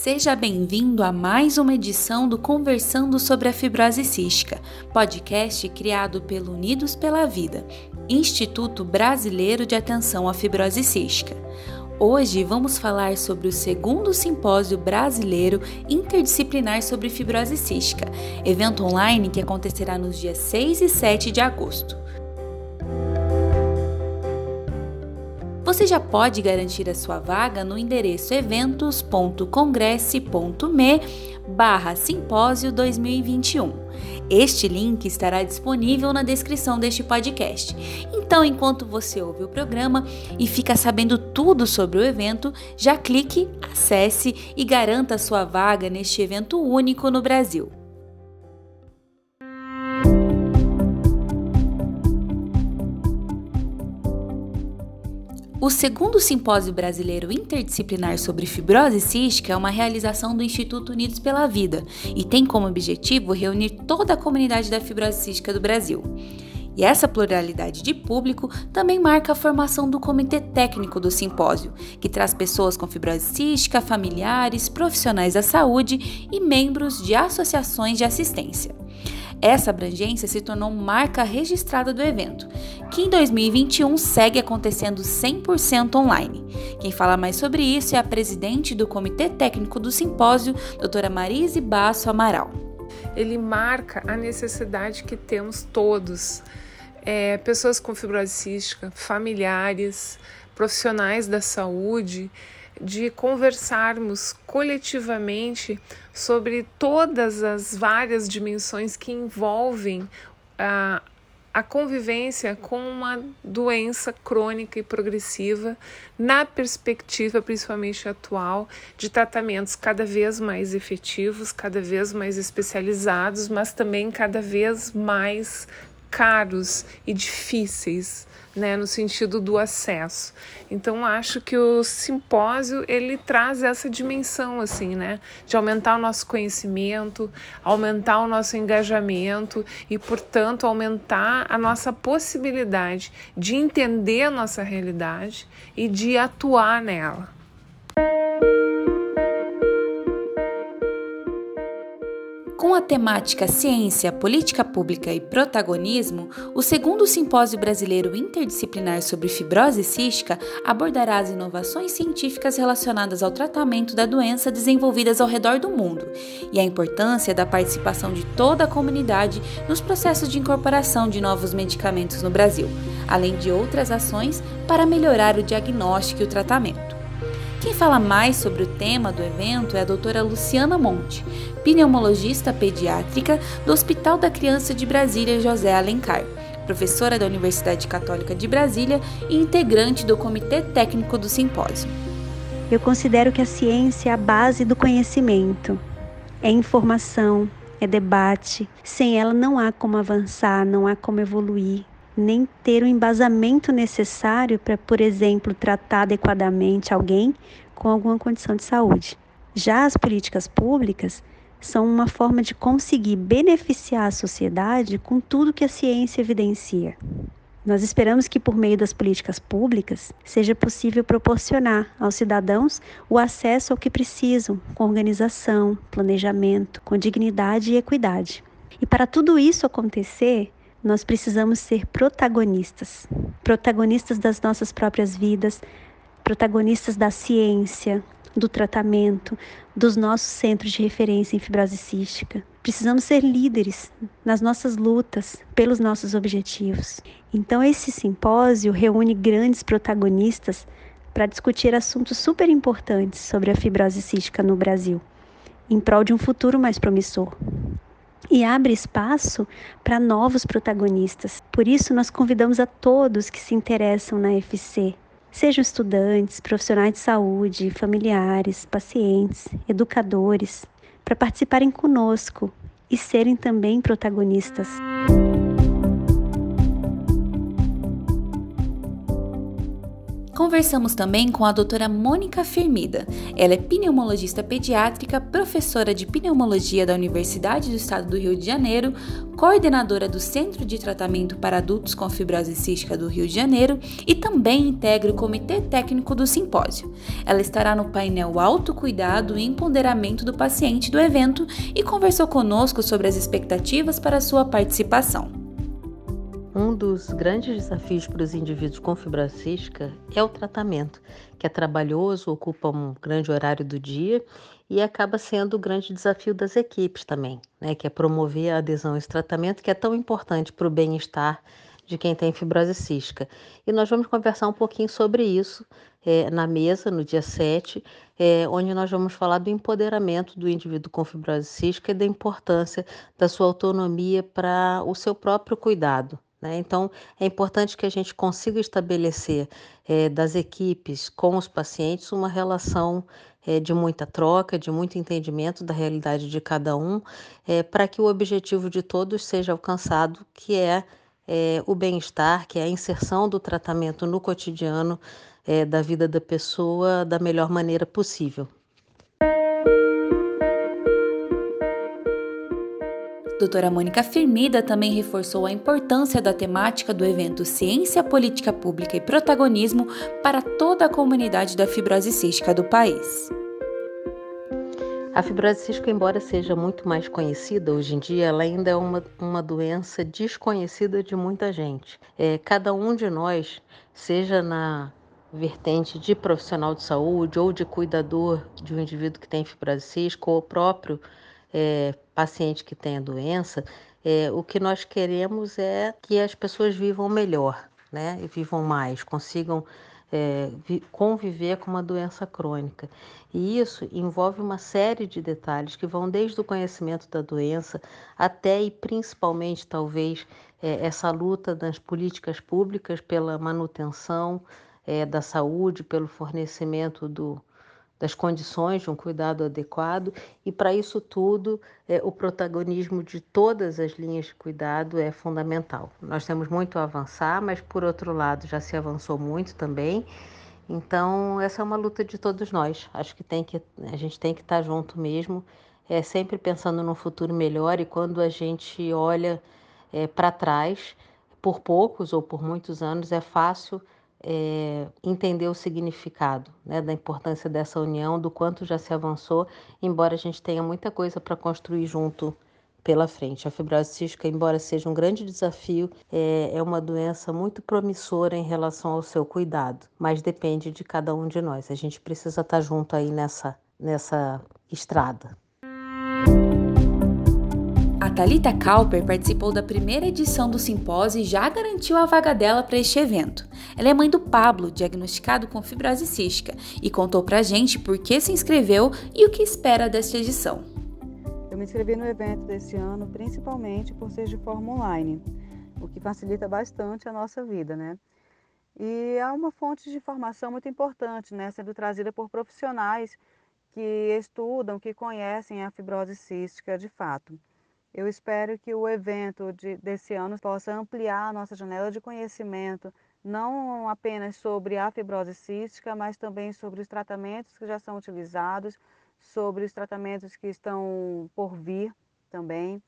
Seja bem-vindo a mais uma edição do Conversando sobre a Fibrose Cística, podcast criado pelo Unidos pela Vida, Instituto Brasileiro de Atenção à Fibrose Cística. Hoje vamos falar sobre o segundo simpósio brasileiro interdisciplinar sobre fibrose cística, evento online que acontecerá nos dias 6 e 7 de agosto. Você já pode garantir a sua vaga no endereço eventos.congresse.me barra simpósio 2021. Este link estará disponível na descrição deste podcast. Então, enquanto você ouve o programa e fica sabendo tudo sobre o evento, já clique, acesse e garanta a sua vaga neste evento único no Brasil. O segundo Simpósio Brasileiro Interdisciplinar sobre Fibrose Cística é uma realização do Instituto Unidos pela Vida e tem como objetivo reunir toda a comunidade da fibrose cística do Brasil. E essa pluralidade de público também marca a formação do comitê técnico do simpósio, que traz pessoas com fibrose cística, familiares, profissionais da saúde e membros de associações de assistência. Essa abrangência se tornou marca registrada do evento, que em 2021 segue acontecendo 100% online. Quem fala mais sobre isso é a presidente do Comitê Técnico do Simpósio, doutora Marise Basso Amaral. Ele marca a necessidade que temos todos, é, pessoas com fibrose cística, familiares, profissionais da saúde, de conversarmos coletivamente sobre todas as várias dimensões que envolvem a, a convivência com uma doença crônica e progressiva, na perspectiva, principalmente atual, de tratamentos cada vez mais efetivos, cada vez mais especializados, mas também cada vez mais caros e difíceis né, no sentido do acesso. Então acho que o simpósio ele traz essa dimensão assim, né, de aumentar o nosso conhecimento, aumentar o nosso engajamento e, portanto, aumentar a nossa possibilidade de entender a nossa realidade e de atuar nela. Com a temática Ciência, Política Pública e Protagonismo, o segundo Simpósio Brasileiro Interdisciplinar sobre Fibrose Cística abordará as inovações científicas relacionadas ao tratamento da doença desenvolvidas ao redor do mundo e a importância da participação de toda a comunidade nos processos de incorporação de novos medicamentos no Brasil, além de outras ações para melhorar o diagnóstico e o tratamento. Quem fala mais sobre o tema do evento é a doutora Luciana Monte, pneumologista pediátrica do Hospital da Criança de Brasília José Alencar, professora da Universidade Católica de Brasília e integrante do Comitê Técnico do Simpósio. Eu considero que a ciência é a base do conhecimento. É informação, é debate. Sem ela não há como avançar, não há como evoluir nem ter o embasamento necessário para, por exemplo, tratar adequadamente alguém com alguma condição de saúde. Já as políticas públicas são uma forma de conseguir beneficiar a sociedade com tudo que a ciência evidencia. Nós esperamos que, por meio das políticas públicas, seja possível proporcionar aos cidadãos o acesso ao que precisam, com organização, planejamento, com dignidade e equidade. E para tudo isso acontecer, nós precisamos ser protagonistas protagonistas das nossas próprias vidas, protagonistas da ciência, do tratamento, dos nossos centros de referência em fibrose cística. Precisamos ser líderes nas nossas lutas pelos nossos objetivos. Então, esse simpósio reúne grandes protagonistas para discutir assuntos super importantes sobre a fibrose cística no Brasil, em prol de um futuro mais promissor e abre espaço para novos protagonistas. Por isso, nós convidamos a todos que se interessam na FC, sejam estudantes, profissionais de saúde, familiares, pacientes, educadores, para participarem conosco e serem também protagonistas. Conversamos também com a doutora Mônica Fermida. Ela é pneumologista pediátrica, professora de pneumologia da Universidade do Estado do Rio de Janeiro, coordenadora do Centro de Tratamento para Adultos com Fibrose Cística do Rio de Janeiro e também integra o Comitê Técnico do Simpósio. Ela estará no painel Autocuidado e Empoderamento do Paciente do evento e conversou conosco sobre as expectativas para sua participação. Um dos grandes desafios para os indivíduos com fibrose cística é o tratamento, que é trabalhoso, ocupa um grande horário do dia e acaba sendo o grande desafio das equipes também, né, que é promover a adesão a esse tratamento que é tão importante para o bem-estar de quem tem fibrose cística. E nós vamos conversar um pouquinho sobre isso é, na mesa, no dia 7, é, onde nós vamos falar do empoderamento do indivíduo com fibrose cística e da importância da sua autonomia para o seu próprio cuidado. Né? Então, é importante que a gente consiga estabelecer é, das equipes com os pacientes uma relação é, de muita troca, de muito entendimento da realidade de cada um, é, para que o objetivo de todos seja alcançado, que é, o bem-estar, que é a inserção do tratamento no cotidiano da vida da pessoa da melhor maneira possível. Doutora Mônica Firmida também reforçou a importância da temática do evento Ciência, Política Pública e Protagonismo para toda a comunidade da fibrose cística do país. A fibrose cística, embora seja muito mais conhecida hoje em dia, ela ainda é uma, uma doença desconhecida de muita gente. É, cada um de nós, seja na vertente de profissional de saúde ou de cuidador de um indivíduo que tem fibrose cística ou próprio é, paciente que tem a doença, é, o que nós queremos é que as pessoas vivam melhor, né? E vivam mais, consigam é, conviver com uma doença crônica. E isso envolve uma série de detalhes que vão desde o conhecimento da doença até e principalmente, talvez, é, essa luta das políticas públicas pela manutenção é, da saúde, pelo fornecimento do, das condições de um cuidado adequado, e para isso tudo, é, o protagonismo de todas as linhas de cuidado é fundamental. Nós temos muito a avançar, mas por outro lado já se avançou muito também. Então, essa é uma luta de todos nós. Acho que, tem que a gente tem que estar junto mesmo, é, sempre pensando num futuro melhor, e quando a gente olha é, para trás, por poucos ou por muitos anos, é fácil é, entender o significado né, da importância dessa união, do quanto já se avançou, embora a gente tenha muita coisa para construir junto pela frente. A fibrose cística, embora seja um grande desafio, é, é uma doença muito promissora em relação ao seu cuidado, mas depende de cada um de nós. A gente precisa estar junto aí nessa, nessa estrada. Talita Kauper participou da primeira edição do simpósio e já garantiu a vaga dela para este evento. Ela é mãe do Pablo, diagnosticado com fibrose cística, e contou pra gente por que se inscreveu e o que espera desta edição. Eu me inscrevi no evento desse ano principalmente por ser de forma online, o que facilita bastante a nossa vida, né? E é uma fonte de informação muito importante, né, sendo trazida por profissionais que estudam, que conhecem a fibrose cística de fato. Eu espero que o evento de, desse ano possa ampliar a nossa janela de conhecimento, não apenas sobre a fibrose cística, mas também sobre os tratamentos que já são utilizados, sobre os tratamentos que estão por vir também,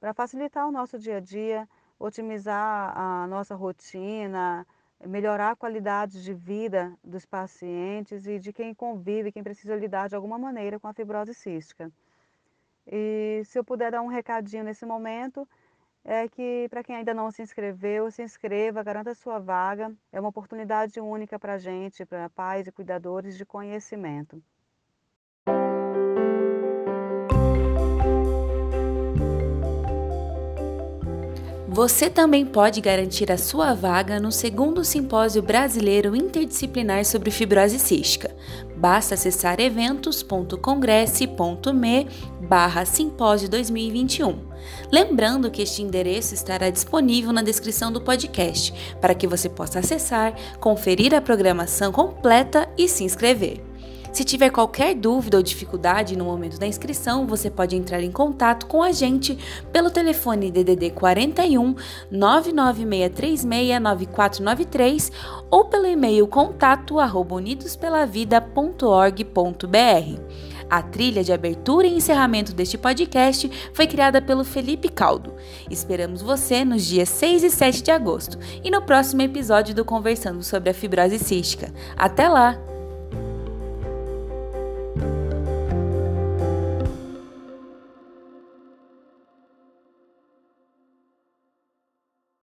para facilitar o nosso dia a dia, otimizar a nossa rotina, melhorar a qualidade de vida dos pacientes e de quem convive, quem precisa lidar de alguma maneira com a fibrose cística. E se eu puder dar um recadinho nesse momento, é que para quem ainda não se inscreveu, se inscreva, garanta sua vaga. É uma oportunidade única para a gente, para pais e cuidadores de conhecimento. Você também pode garantir a sua vaga no segundo Simpósio Brasileiro Interdisciplinar sobre Fibrose Cística. Basta acessar eventos.congresse.me barra simpósio 2021. Lembrando que este endereço estará disponível na descrição do podcast, para que você possa acessar, conferir a programação completa e se inscrever. Se tiver qualquer dúvida ou dificuldade no momento da inscrição, você pode entrar em contato com a gente pelo telefone DDD 41 99636 9493 ou pelo e-mail contato@unidospelavida.org.br. A trilha de abertura e encerramento deste podcast foi criada pelo Felipe Caldo. Esperamos você nos dias 6 e 7 de agosto e no próximo episódio do Conversando sobre a Fibrose Cística. Até lá!